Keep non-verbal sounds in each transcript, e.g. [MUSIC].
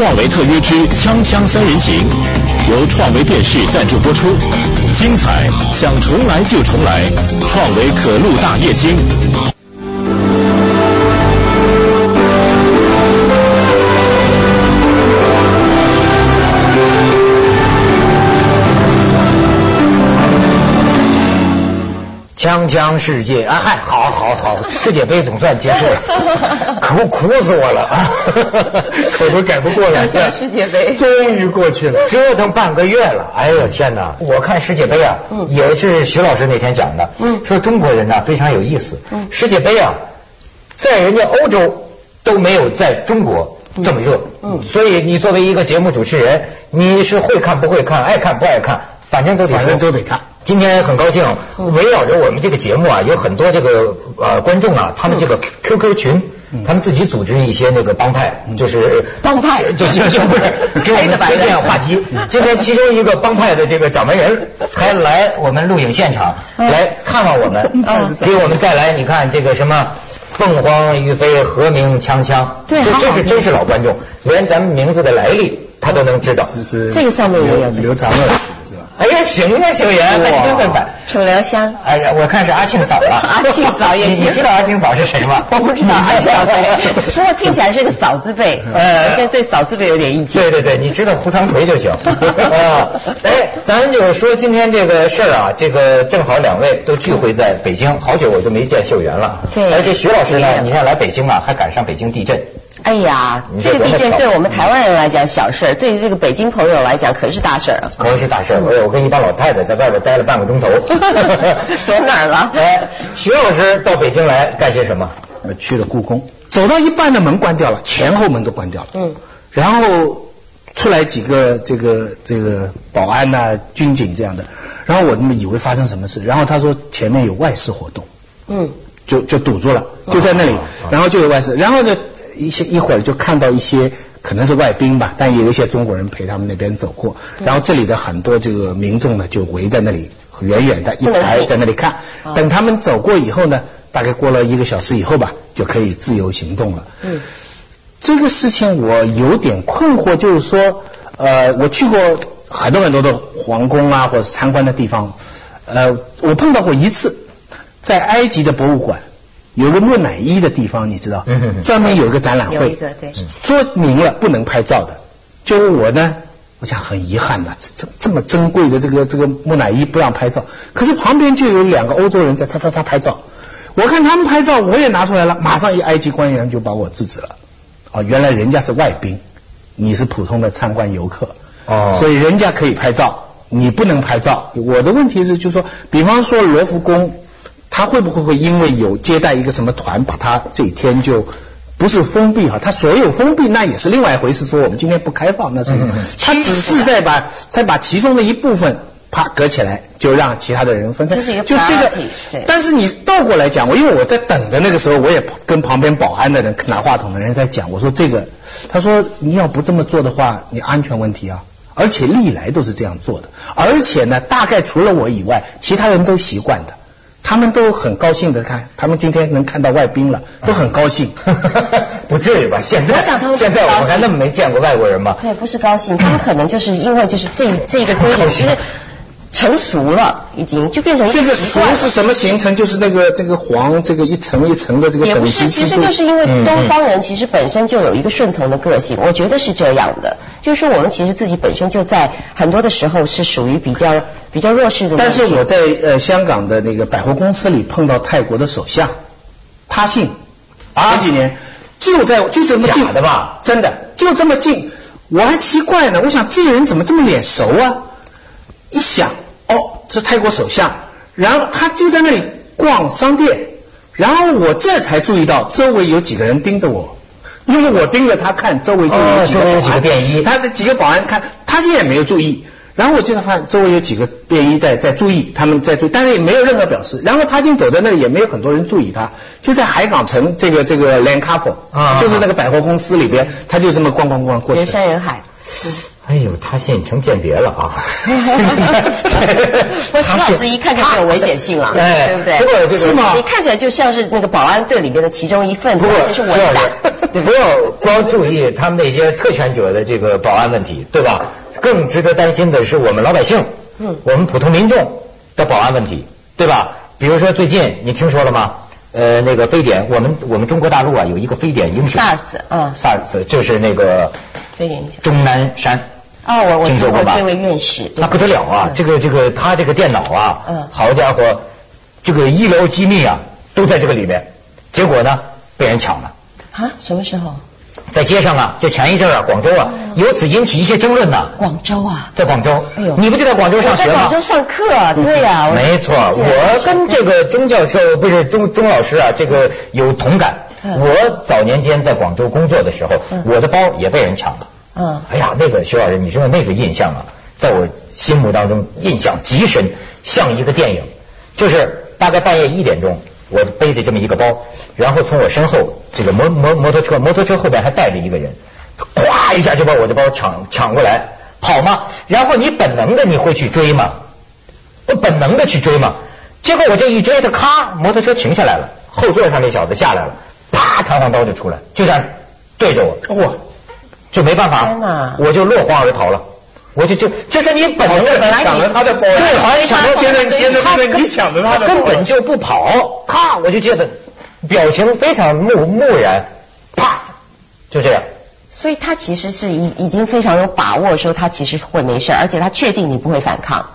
创维特约之《锵锵三人行》由创维电视赞助播出，精彩想重来就重来，创维可露大液晶。锵锵世界啊，嗨，好，好，好，世界杯总算结束了，[LAUGHS] 苦苦死我了。啊，我都改不过来。世界杯。终于过去了，折腾半个月了，哎呦天哪！我看世界杯啊，也是徐老师那天讲的，说中国人呢非常有意思，世界杯啊，在人家欧洲都没有在中国这么热，所以你作为一个节目主持人，你是会看不会看，爱看不爱看，反正都得反正。都得看。今天很高兴，围绕着我们这个节目啊，有很多这个呃观众啊，他们这个 QQ 群，他们自己组织一些那个帮派，就是帮派。就就就不是 [LAUGHS] 给我们推荐话题。今天其中一个帮派的这个掌门人 [LAUGHS] 还来我们录影现场来看望我们，给我们带来你看这个什么凤凰于飞，和鸣锵锵，对这这好好听。是真是老观众，连咱们名字的来历他都能知道。这是这个上面也有刘刘长乐的是吧？哎呀，行啊，秀妍，那真会摆。楚留香。哎呀，我看是阿庆嫂了。阿庆嫂也行你你知道阿庆嫂是谁吗？我不知道，哎，不过听起来是个嫂字辈，呃我现在对嫂字辈有点意见。对对对，你知道胡长奎就行。[LAUGHS] 啊，哎，咱就说今天这个事儿啊，这个正好两位都聚会在北京，好久我就没见秀媛了。对而且徐老师呢，你看来北京啊，还赶上北京地震。哎呀你，这这个地震对我们台湾人来讲小事儿，对于这个北京朋友来讲可是大事儿啊。可是大事儿，我我跟一帮老太太在外边待了半个钟头。[LAUGHS] 躲哪儿了 [LAUGHS] 哎，徐老师到北京来干些什么？呃，去了故宫，走到一半的门关掉了，前后门都关掉了。嗯，然后出来几个这个这个保安呐、军警这样的，然后我他妈以为发生什么事，然后他说前面有外事活动，嗯，就就堵住了，就在那里，然后就有外事，然后呢一些一会儿就看到一些可能是外宾吧，但也有一些中国人陪他们那边走过，然后这里的很多这个民众呢就围在那里，远远的一排在那里看，等他们走过以后呢，大概过了一个小时以后吧，就可以自由行动了。嗯，这个事情我有点困惑，就是说，呃，我去过很多很多的皇宫啊，或者参观的地方，呃，我碰到过一次，在埃及的博物馆有个木乃伊的地方，你知道？专门有一个展览会，有一个对。说明了不能拍照的。就是我呢，我想很遗憾呐，这这这么珍贵的这个这个木乃伊不让拍照，可是旁边就有两个欧洲人在擦擦擦拍照，我看他们拍照，我也拿出来了，马上一埃及官员就把我制止了。哦，原来人家是外宾，你是普通的参观游客，哦。所以人家可以拍照，你不能拍照。我的问题是，就是说，比方说罗浮宫，他会不会会因为有接待一个什么团，把他这一天就不是封闭哈？他所有封闭那也是另外一回事，说我们今天不开放，那是他只是在把在把其中的一部分。啪隔起来，就让其他的人分开。这是一个就这个但是你倒过来讲，我因为我在等的那个时候，我也跟旁边保安的人拿话筒的人在讲，我说这个，他说你要不这么做的话，你安全问题啊，而且历来都是这样做的，而且呢，大概除了我以外，其他人都习惯的，他们都很高兴的看，他们今天能看到外宾了，都很高兴。[LAUGHS] 不至于吧？现在他们现在我们还那么没见过外国人吗？对，不是高兴，他们可能就是因为就是这这个规定其实成熟了，已经就变成一这个习惯了。俗是什么形成？就是那个这个黄这个一层一层的这个等也不是，其。实就是因为嗯东方人其实本身就有一个顺从的个性，我觉得是这样的。就是说我们其实自己本身就在很多的时候是属于比较比较弱势的但。是我在呃香港的那个百货公司里碰到泰国的首相，他姓啊前几年就在就这么近假的吧？真的就这么近，我还奇怪呢，我想这个人怎么这么脸熟啊？一想，哦，是泰国首相，然后他就在那里逛商店，然后我这才注意到周围有几个人盯着我。因为我盯着他看，周围就有几个几个保安便衣他的几个保安看，他现在也没有注意，然后我就发现周围有几个便衣在在注意，他们在注意，但是也没有任何表示。然后他已经走在那里，也没有很多人注意他，就在海港城这个这个 Land c a f e 啊就是那个百货公司里边，他就这么逛逛逛过去人。山人海。哎呦，他现成间谍了啊！[LAUGHS] 不，徐老师一看就没有危险性了，哎对不对？不过是吗？你看起来就像是那个保安队里面的其中一份子，而且是文胆，对不对？不要光注意他们那些特权者的这个保安问题，对吧？更值得担心的是我们老百姓，嗯我们普通民众的保安问题，对吧？比如说最近你听说了吗？呃，那个非典，我们我们中国大陆啊有一个非典英雄 SARS，嗯，SARS 就是那个非典英雄钟南山。哦，我我听说过吧这位院士，对那不得了啊！嗯这个这个他这个电脑啊，嗯好家伙，这个医疗机密啊都在这个里面，结果呢被人抢了。啊，什么时候？在街上啊，就前一阵啊，广州啊，由此引起一些争论呢。广州啊。在广州，哎呦你不就在广州上学吗在广？州上课啊，对呀、我没错，我跟这个钟教授不是钟钟老师啊，这个有同感。嗯我早年间在广州工作的时候，嗯我的包也被人抢了。嗯哎呀，那个徐老师，你知道那个印象啊，在我心目当中印象极深，像一个电影。就是大概半夜一点钟，我背着这么一个包，然后从我身后这个摩摩摩托车，摩托车后边还带着一个人，咵一下就把我的包抢抢过来，跑嘛？然后你本能的你会去追吗？我本能的去追嘛，结果我这一追，他咔，摩托车停下来了，后座上那小子下来了，啪，弹簧刀就出来，就这样对着我，哇，就没办法，我就落荒而逃了。我就就就是你本能的本来你抢了他的包对，好像你抢了现在现在他变成你抢了他的包根本就不跑，咔，我就觉得表情非常木木然，啪，就这样。所以他其实是已已经非常有把握说他其实会没事，而且他确定你不会反抗，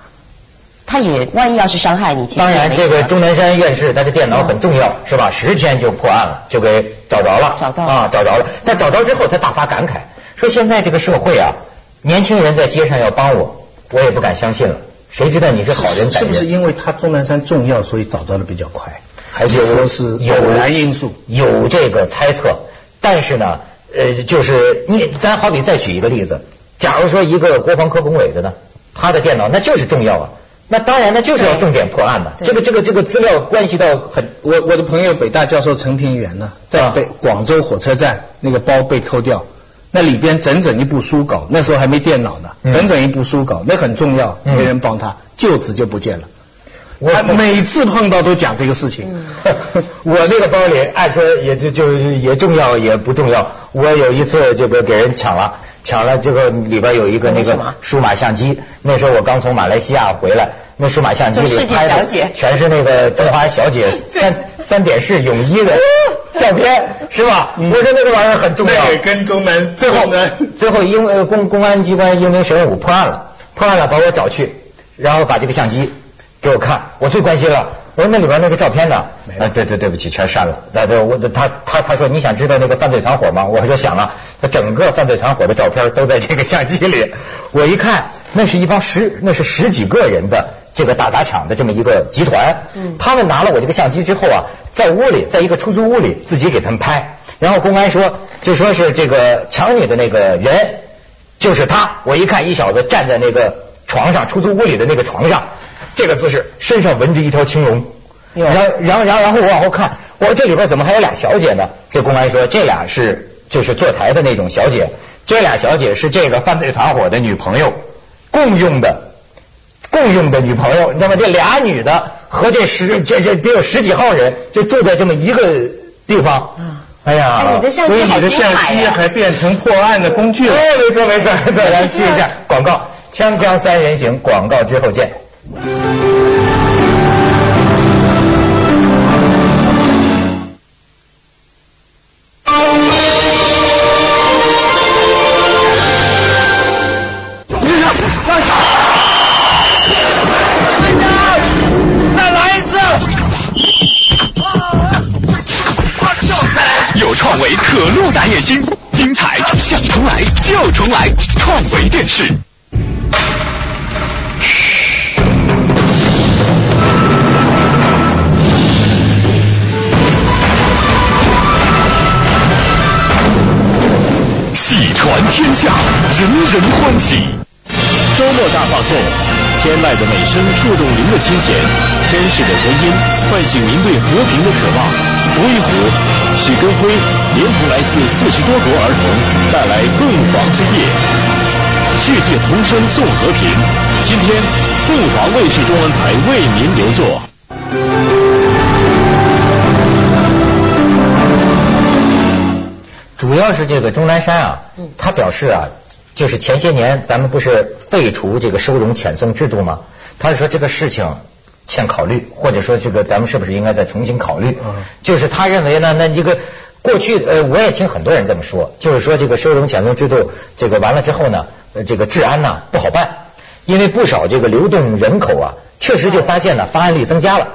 他也万一要是伤害你，当然，这个钟南山院士他的电脑很重要，是吧？十天就破案了，就给找着了，找到了。啊，找着了。但找着之后，他大发感慨，说现在这个社会啊，年轻人在街上要帮我，我也不敢相信了。谁知道你是好人人？是不是因为他钟南山重要，所以找到的比较快？还是说是有偶然因素？有这个猜测，但是呢，呃，就是你，咱好比再举一个例子，假如说一个国防科工委的呢，他的电脑那就是重要啊，那当然那就是要重点破案的，这个这个这个资料关系到很，我我的朋友北大教授陈平原呢，在啊北广州火车站那个包被偷掉，那里边整整一部书稿，那时候还没电脑呢，嗯整整一部书稿，那很重要，嗯没人帮他，就此就不见了。我他每次碰到都讲这个事情。[LAUGHS] 我那个包里，按说也就就也重要也不重要。我有一次这个给人抢了，抢了这个里边有一个那个数码相机。那时候我刚从马来西亚回来，那数码相机里拍的全是那个中华小姐 [LAUGHS] 三三点式泳衣的 [LAUGHS] 照片，是吧？我说那个玩意儿很重要。跟中南最后呢，最后因为公公安机关英明神武破案了，破案了把我找去，然后把这个相机给我看，我最关心了。我说那里边那个照片呢？啊，对对对不起，全删了。那对我他他他说你想知道那个犯罪团伙吗？我说想了，他整个犯罪团伙的照片都在这个相机里。我一看，那是一帮十那是十几个人的这个打砸抢的这么一个集团。嗯他们拿了我这个相机之后啊，在屋里，在一个出租屋里自己给他们拍，然后公安说就说是这个抢你的那个人就是他。我一看，一小子站在那个床上，出租屋里的那个床上，这个姿势，身上纹着一条青龙。然后，然后，然后，然后我往后看，我说这里边怎么还有俩小姐呢？这公安说，这俩是就是坐台的那种小姐，这俩小姐是这个犯罪团伙的女朋友，共用的。共用的女朋友，你知道吗？这俩女的和这十这这得有十几号人，就住在这么一个地方。嗯哎呀，所以你的相机还变成破案的工具了。[LAUGHS] 哎，没错没错没错，来接一下广告，锵锵三人行，广告之后见。创维可录大眼睛，精彩想重来就重来，创维电视。喜传天下，人人欢喜。周末大放送，天籁的美声触动您的心弦，天使的回音唤醒您对和平的渴望。胡一虎、许根辉连同来自四十多国儿童，带来凤凰之夜。世界同声送和平。今天，凤凰卫视中文台为您留座。主要是这个钟南山啊，他表示啊，就是前些年咱们不是废除这个收容遣送制度吗？他是说这个事情欠考虑，或者说这个咱们是不是应该再重新考虑？就是他认为呢，那这个过去呃，我也听很多人这么说，就是说这个收容遣送制度这个完了之后呢，呃这个治安呢不好办，因为不少这个流动人口啊，确实就发现呢发案率增加了。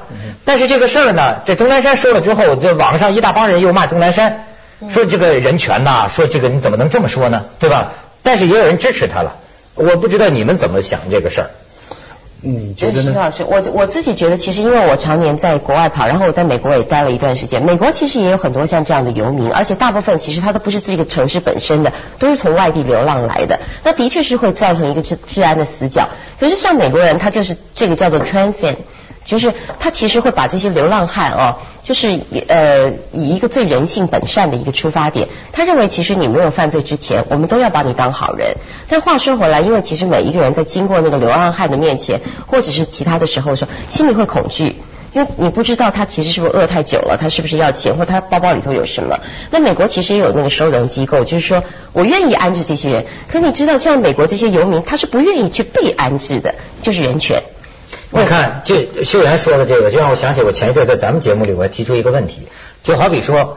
但是这个事儿呢，这钟南山说了之后，这网上一大帮人又骂钟南山。说这个人权呐，说这个你怎么能这么说呢？对吧？但是也有人支持他了。我不知道你们怎么想这个事儿。嗯觉得呢？老师，我我自己觉得，其实因为我常年在国外跑，然后我在美国也待了一段时间。美国其实也有很多像这样的游民，而且大部分其实他都不是这个城市本身的，都是从外地流浪来的。那的确是会造成一个治治安的死角。可是像美国人，他就是这个叫做 transit。就是他其实会把这些流浪汉哦，就是呃以一个最人性本善的一个出发点，他认为其实你没有犯罪之前，我们都要把你当好人。但话说回来，因为其实每一个人在经过那个流浪汉的面前，或者是其他的时候说，心里会恐惧，因为你不知道他其实是不是饿太久了，他是不是要钱，或他包包里头有什么。那美国其实也有那个收容机构，就是说我愿意安置这些人，可你知道像美国这些游民，他是不愿意去被安置的，就是人权。你看，这秀媛说的这个，就让我想起我前一阵在咱们节目里，我提出一个问题，就好比说，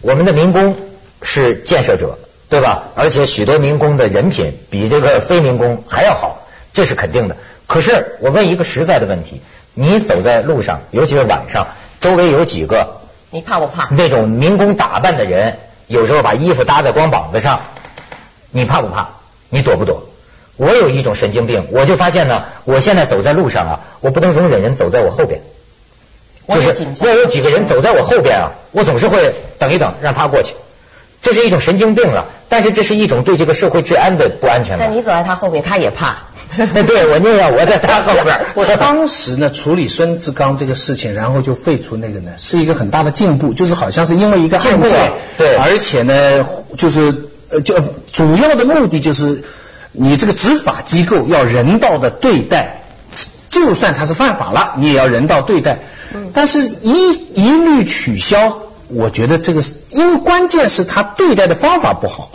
我们的民工是建设者，对吧？而且许多民工的人品比这个非民工还要好，这是肯定的。可是我问一个实在的问题，你走在路上，尤其是晚上，周围有几个，你怕不怕？那种民工打扮的人，有时候把衣服搭在光膀子上，你怕不怕？你躲不躲？我有一种神经病，我就发现呢，我现在走在路上啊，我不能容忍人走在我后边，就是要有几个人走在我后边啊，我总是会等一等，让他过去，这是一种神经病了。但是这是一种对这个社会治安的不安全感。但你走在他后面，他也怕。[LAUGHS] 对，我宁愿我在他后边。[LAUGHS] 我当时呢处理孙志刚这个事情，然后就废除那个呢，是一个很大的进步，就是好像是因为一个案件，对，而且呢，就是呃，就主要的目的就是。你这个执法机构要人道的对待，就算他是犯法了，你也要人道对待。但是一一律取消，我觉得这个是因为关键是他对待的方法不好。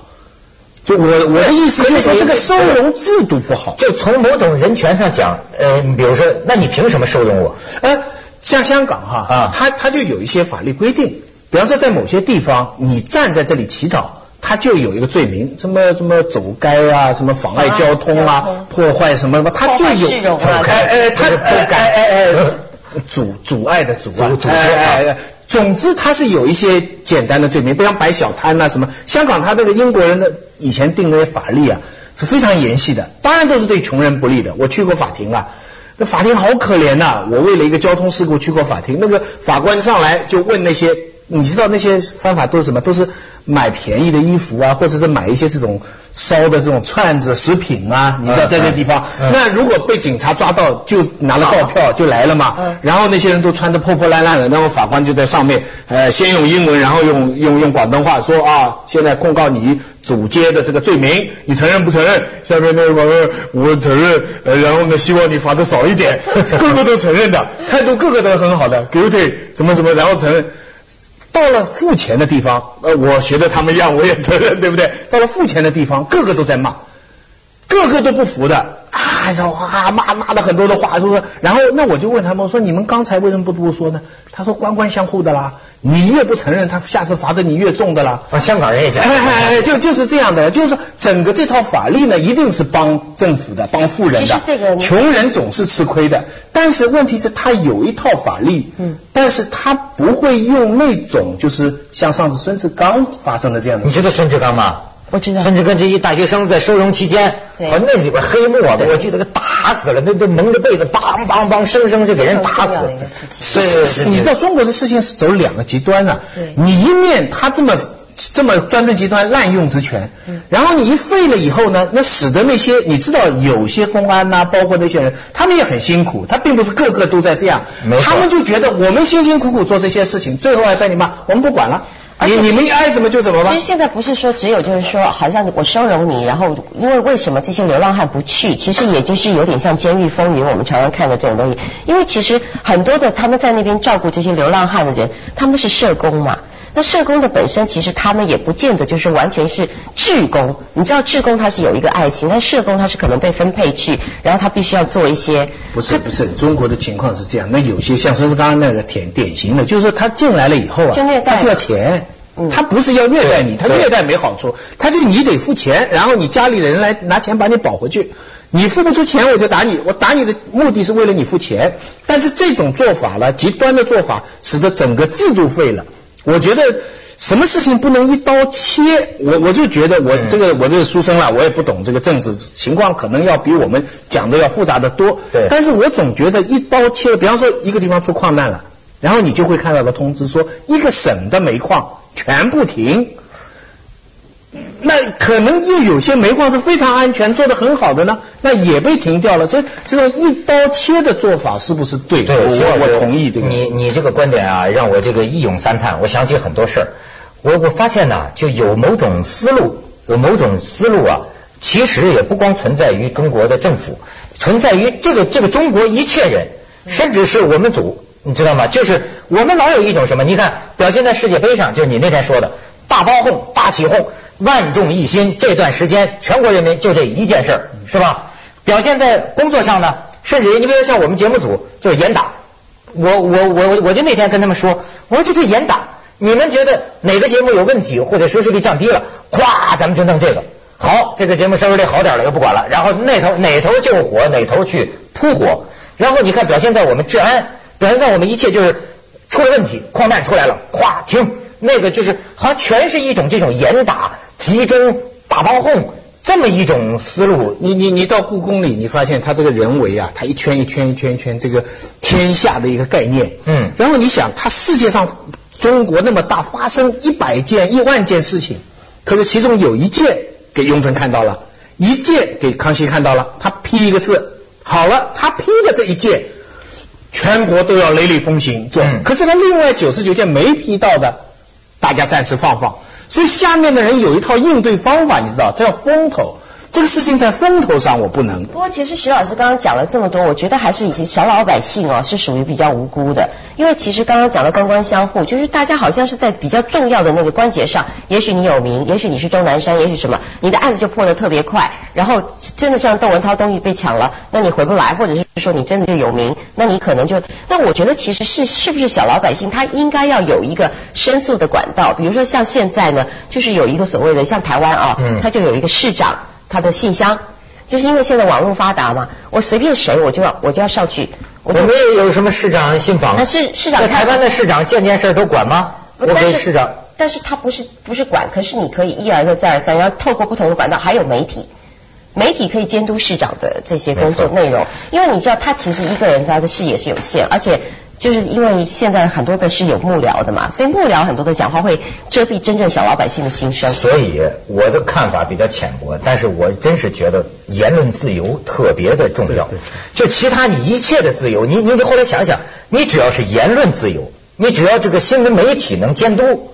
就我我的意思就是说，这个收容制度不好。就从某种人权上讲，呃，比如说，那你凭什么收容我？呃，像香港哈，啊，他他就有一些法律规定，比方说在某些地方，你站在这里乞讨。他就有一个罪名，什么什么走街啊，什么妨碍交通啊，破坏什么什么，他就有走开，哎，他哎哎哎，阻阻碍的阻阻阻碍。总之，他是有一些简单的罪名，不像摆小摊啊什么。香港他那个英国人的以前定那些法律啊是非常严细的，当然都是对穷人不利的。我去过法庭了，那法庭好可怜呐。我为了一个交通事故去过法庭，那个法官上来就问那些。你知道那些方法都是什么？都是买便宜的衣服啊，或者是买一些这种烧的这种串子、食品啊。你知道在那地方，那如果被警察抓到，就拿了告票就来了嘛。然后那些人都穿的破破烂烂的，然后法官就在上面，呃，先用英文，然后用用用广东话说啊，现在控告你主街的这个罪名，你承认不承认？下面那个法官，我承认。呃，然后呢，希望你罚的少一点。[LAUGHS] [LAUGHS] [LAUGHS] 个个都承认的，态度个个都很好的，guilty 什么什么，然后承认。到了付钱的地方，呃，我学的他们一样，我也承认，[LAUGHS] 对不对？到了付钱的地方，个个都在骂，个个都不服的，啊，说哇骂骂了很多的话，是不是？然后那我就问他们，我说你们刚才为什么不多说呢？他说官官相护的啦。你越不承认，他下次罚的你越重的啦。啊，香港人也讲，就就是这样的，就是说整个这套法律呢，一定是帮政府的，帮富人的。这个穷人总是吃亏的。但是问题是，他有一套法律，嗯，但是他不会用那种，就是像上次孙志刚发生的这样的。你知道孙志刚吗？我知道，甚至跟这一大学生在收容期间，和那里边黑幕啊，我记得给打死了，那都蒙着被子，梆梆梆，生生就给人打死。是，你知道中国的事情是走两个极端啊。你一面他这么这么专政极端滥用职权，然后你一废了以后呢，那使得那些你知道有些公安呐，包括那些人，他们也很辛苦，他并不是个个都在这样，他们就觉得我们辛辛苦苦做这些事情，最后还被你骂，我们不管了。你你们爱怎么就怎么吧。其实现在不是说只有就是说，好像我收容你，然后因为为什么这些流浪汉不去？其实也就是有点像《监狱风云》我们常常看的这种东西。因为其实很多的他们在那边照顾这些流浪汉的人，他们是社工嘛。那社工的本身其实他们也不见得就是完全是志工，你知道志工他是有一个爱情，但社工他是可能被分配去，然后他必须要做一些。不是不是，中国的情况是这样，那有些像说是刚刚那个典典型的，就是说他进来了以后啊，他就要钱，他不是要虐待你，他虐待没好处，他就是你得付钱，然后你家里人来拿钱把你保回去，你付不出钱我就打你，我打你的目的是为了你付钱，但是这种做法呢，极端的做法，使得整个制度废了。我觉得什么事情不能一刀切，我我就觉得我这个我这个书生了，我也不懂这个政治情况，可能要比我们讲的要复杂的多。对，但是我总觉得一刀切，比方说一个地方出矿难了，然后你就会看到个通知说一个省的煤矿全部停。那可能又有些煤矿是非常安全、做的很好的呢，那也被停掉了。所以这种一刀切的做法是不是对？对，我我同意这个。你你这个观点啊，让我这个一咏三叹。我想起很多事儿。我我发现呢，就有某种思路，有某种思路啊，其实也不光存在于中国的政府，存在于这个这个中国一切人，甚至是我们组，你知道吗？就是我们老有一种什么？你看，表现在世界杯上，就是你那天说的大包哄、大起哄。万众一心，这段时间全国人民就这一件事儿，是吧？表现在工作上呢，甚至于你比如像我们节目组就是严打，我我我我就那天跟他们说，我说这就严打，你们觉得哪个节目有问题或者收视率降低了，咵咱们就弄这个，好，这个节目收视率好点了又不管了，然后那头哪头救火哪头去扑火，然后你看表现在我们治安，表现在我们一切就是出了问题，矿难出来了，咵停。那个就是好像全是一种这种严打、集中、打包轰这么一种思路。你你你到故宫里，你发现他这个人为啊，他一圈一圈一圈一圈，这个天下的一个概念。嗯。然后你想，他世界上中国那么大，发生一百件、一万件事情，可是其中有一件给雍正看到了，一件给康熙看到了，他批一个字，好了，他批的这一件，全国都要雷厉风行做。可是他另外九十九件没批到的。大家暂时放放，所以下面的人有一套应对方法，你知道，这叫风投。这个事情在风头上，我不能。不过，其实徐老师刚刚讲了这么多，我觉得还是以前小老百姓哦，是属于比较无辜的。因为其实刚刚讲的官官相护，就是大家好像是在比较重要的那个关节上，也许你有名，也许你是钟南山，也许什么，你的案子就破得特别快。然后真的像窦文涛东西被抢了，那你回不来，或者是说你真的就有名，那你可能就…… [LAUGHS] 那我觉得其实是是不是小老百姓他应该要有一个申诉的管道？比如说像现在呢，就是有一个所谓的像台湾啊，他就有一个市长。他的信箱，就是因为现在网络发达嘛，我随便谁我就要我就要上去。我们有什么市长信访？那是市长。台湾的市长件件事都管吗？我给市长。但是他不是不是管，可是你可以一而再再而三，然后透过不同的管道，还有媒体，媒体可以监督市长的这些工作内容，因为你知道他其实一个人他的视野是有限，而且。就是因为现在很多的是有幕僚的嘛，所以幕僚很多的讲话会遮蔽真正小老百姓的心声。所以我的看法比较浅薄，但是我真是觉得言论自由特别的重要。就其他你一切的自由，你你后来想想，你只要是言论自由，你只要这个新闻媒体能监督，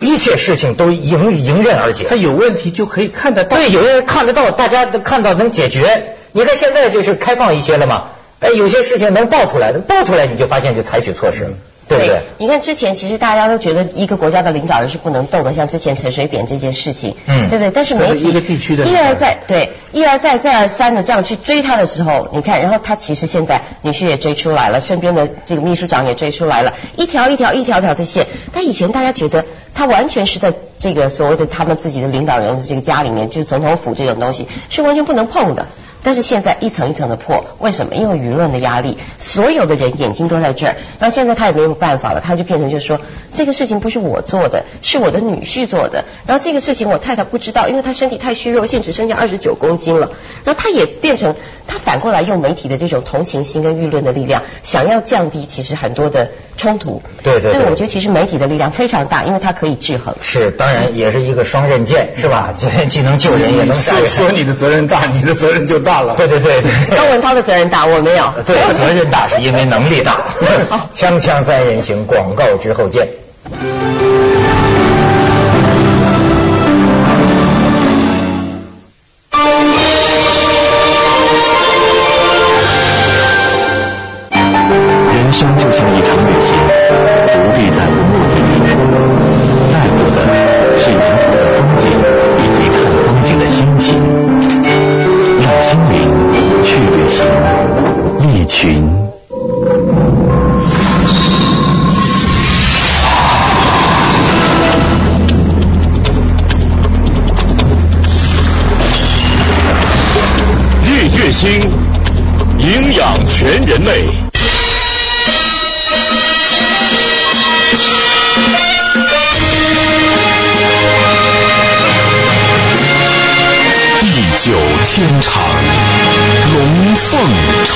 一切事情都迎迎刃而解。他有问题就可以看得到，对，有人看得到，大家都看到能解决。你看现在就是开放一些了嘛。哎，有些事情能爆出来的，爆出来你就发现就采取措施，对不对？你看之前其实大家都觉得一个国家的领导人是不能动的，像之前陈水扁这件事情，嗯，对不对？但是媒体一而再，对，一而再再而三的这样去追他的时候，你看，然后他其实现在女婿也追出来了，身边的这个秘书长也追出来了，一条一条一条条的线。他以前大家觉得他完全是在这个所谓的他们自己的领导人的这个家里面，就是总统府这种东西是完全不能碰的。但是现在一层一层的破，为什么？因为舆论的压力，所有的人眼睛都在这儿。那现在他也没有办法了，他就变成就是说，这个事情不是我做的，是我的女婿做的。然后这个事情我太太不知道，因为她身体太虚弱，现在只剩下二十九公斤了。然后他也变成，他反过来用媒体的这种同情心跟舆论的力量，想要降低其实很多的冲突。对对。但我觉得其实媒体的力量非常大，因为它可以制衡。是，当然也是一个双刃剑，是吧？既既能救人，也能杀人。说你的责任大，你的责任就大。对对对对，高文涛的责任大，我没有。[LAUGHS] 对，责任大是因为能力大。[LAUGHS] 锵锵三人行，广告之后见。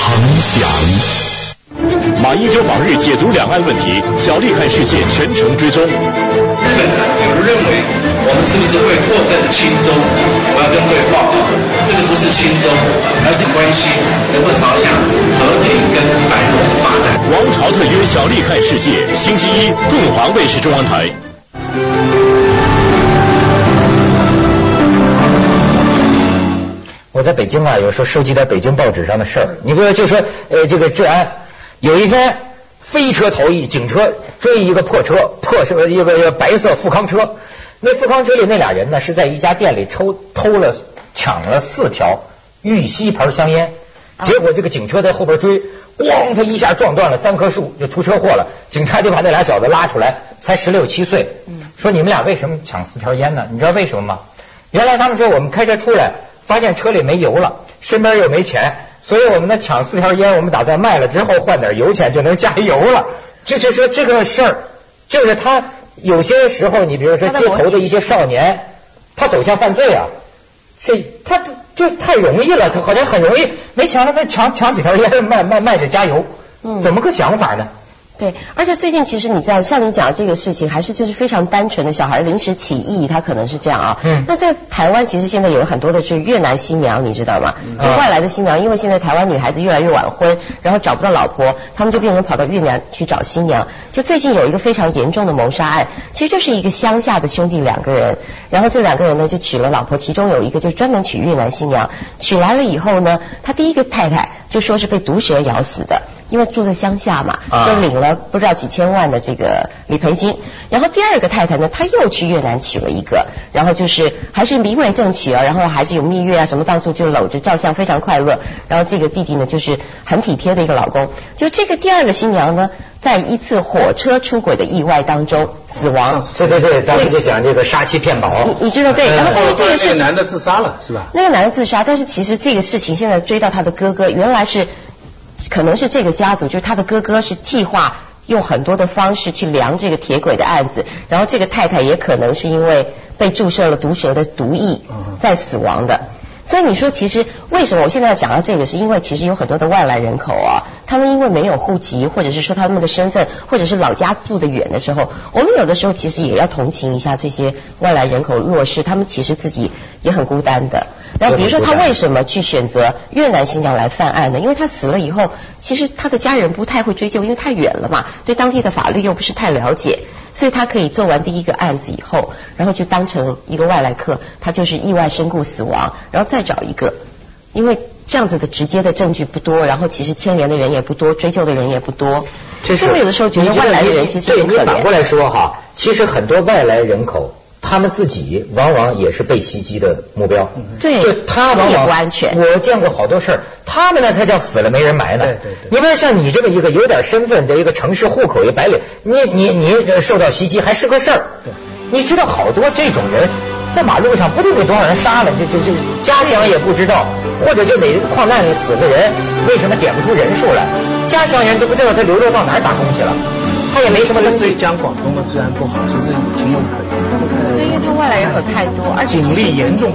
呈祥。马英九访日解读两岸问题，小丽看世界全程追踪。日本有人认为我们是不是会过分的轻中？我要跟各位报告，这个不是轻中，而是关系能够朝向和平跟繁荣发展。王朝特约小丽看世界，星期一凤凰卫视中央台。我在北京啊，有时候收集点北京报纸上的事儿。你比如说，就说呃，这个治安，有一天飞车逃逸，警车追一个破车，破车一个一个白色富康车，那富康车里那俩人呢，是在一家店里抽偷了抢了四条玉溪牌香烟，结果这个警车在后边追，咣，他一下撞断了三棵树，就出车祸了。警察就把那俩小子拉出来，才十六七岁，说你们俩为什么抢四条烟呢？你知道为什么吗？原来他们说我们开车出来。发现车里没油了，身边又没钱，所以我们呢抢四条烟，我们打算卖了之后换点油钱就能加油了。就就说这个事儿，就是他有些时候，你比如说街头的一些少年，他走向犯罪啊，是他就太容易了，他好像很容易没钱了，他抢抢几条烟卖卖卖着加油，怎么个想法呢？对，而且最近其实你知道，像你讲这个事情，还是就是非常单纯的小孩临时起意，他可能是这样啊。嗯。那在台湾，其实现在有很多的是越南新娘，你知道吗？就外来的新娘，因为现在台湾女孩子越来越晚婚，然后找不到老婆，他们就变成跑到越南去找新娘。就最近有一个非常严重的谋杀案，其实就是一个乡下的兄弟两个人，然后这两个人呢就娶了老婆，其中有一个就专门娶越南新娘，娶来了以后呢，他第一个太太就说是被毒蛇咬死的。因为住在乡下嘛，就领了不知道几千万的这个理赔金。然后第二个太太呢，她又去越南娶了一个，然后就是还是明媒正娶啊，然后还是有蜜月啊什么，到处就搂着照相，非常快乐。然后这个弟弟呢，就是很体贴的一个老公。就这个第二个新娘呢，在一次火车出轨的意外当中死亡。对对对，咱们就讲这个杀妻骗保。你你知道对，然后但是这个是那个，男的自杀了是吧？那个男的自杀，但是其实这个事情现在追到他的哥哥，原来是。可能是这个家族，就是他的哥哥是计划用很多的方式去量这个铁轨的案子，然后这个太太也可能是因为被注射了毒蛇的毒液在死亡的。所以你说，其实为什么我现在要讲到这个，是因为其实有很多的外来人口啊，他们因为没有户籍，或者是说他们的身份，或者是老家住的远的时候，我们有的时候其实也要同情一下这些外来人口弱势，他们其实自己也很孤单的。然后比如说他为什么去选择越南新娘来犯案呢？因为他死了以后，其实他的家人不太会追究，因为太远了嘛，对当地的法律又不是太了解，所以他可以做完第一个案子以后，然后就当成一个外来客，他就是意外身故死亡，然后再找一个，因为这样子的直接的证据不多，然后其实牵连的人也不多，追究的人也不多。这是我有的时候觉得外来的人其实对你反过来说哈，其实很多外来人口。他们自己往往也是被袭击的目标，对，就他往往不安全。我见过好多事儿，他们呢才叫死了没人埋呢。对对对。你比如像你这么一个有点身份的一个城市户口一白领，你你你受到袭击还是个事儿。对。你知道好多这种人在马路上不定被多少人杀了，就就就家乡也不知道，或者就哪个矿难里死的人，为什么点不出人数来？家乡人都不知道他流落到哪儿打工去了，他也没什么登记。讲广东的治安不好，其实情有可原。对，因为他外来人口太多，而且警力严重。